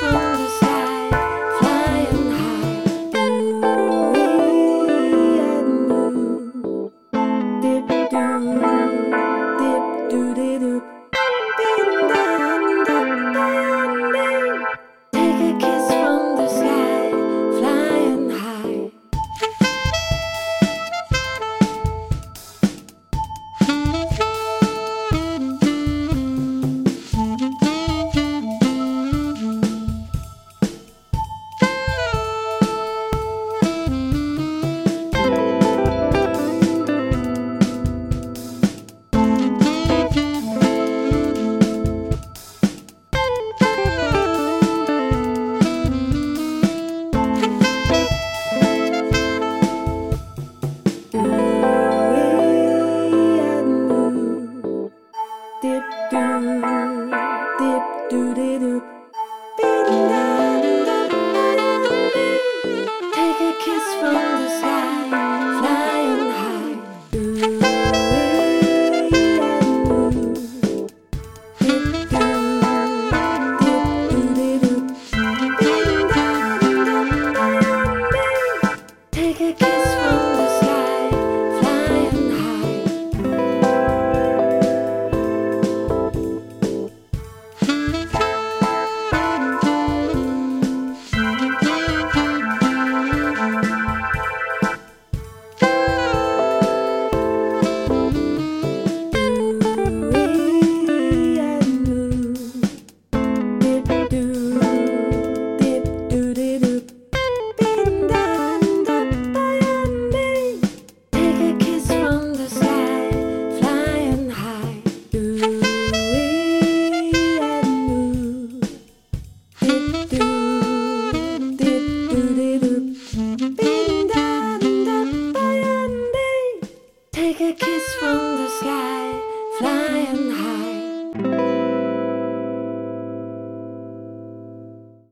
for the the sky, flying high.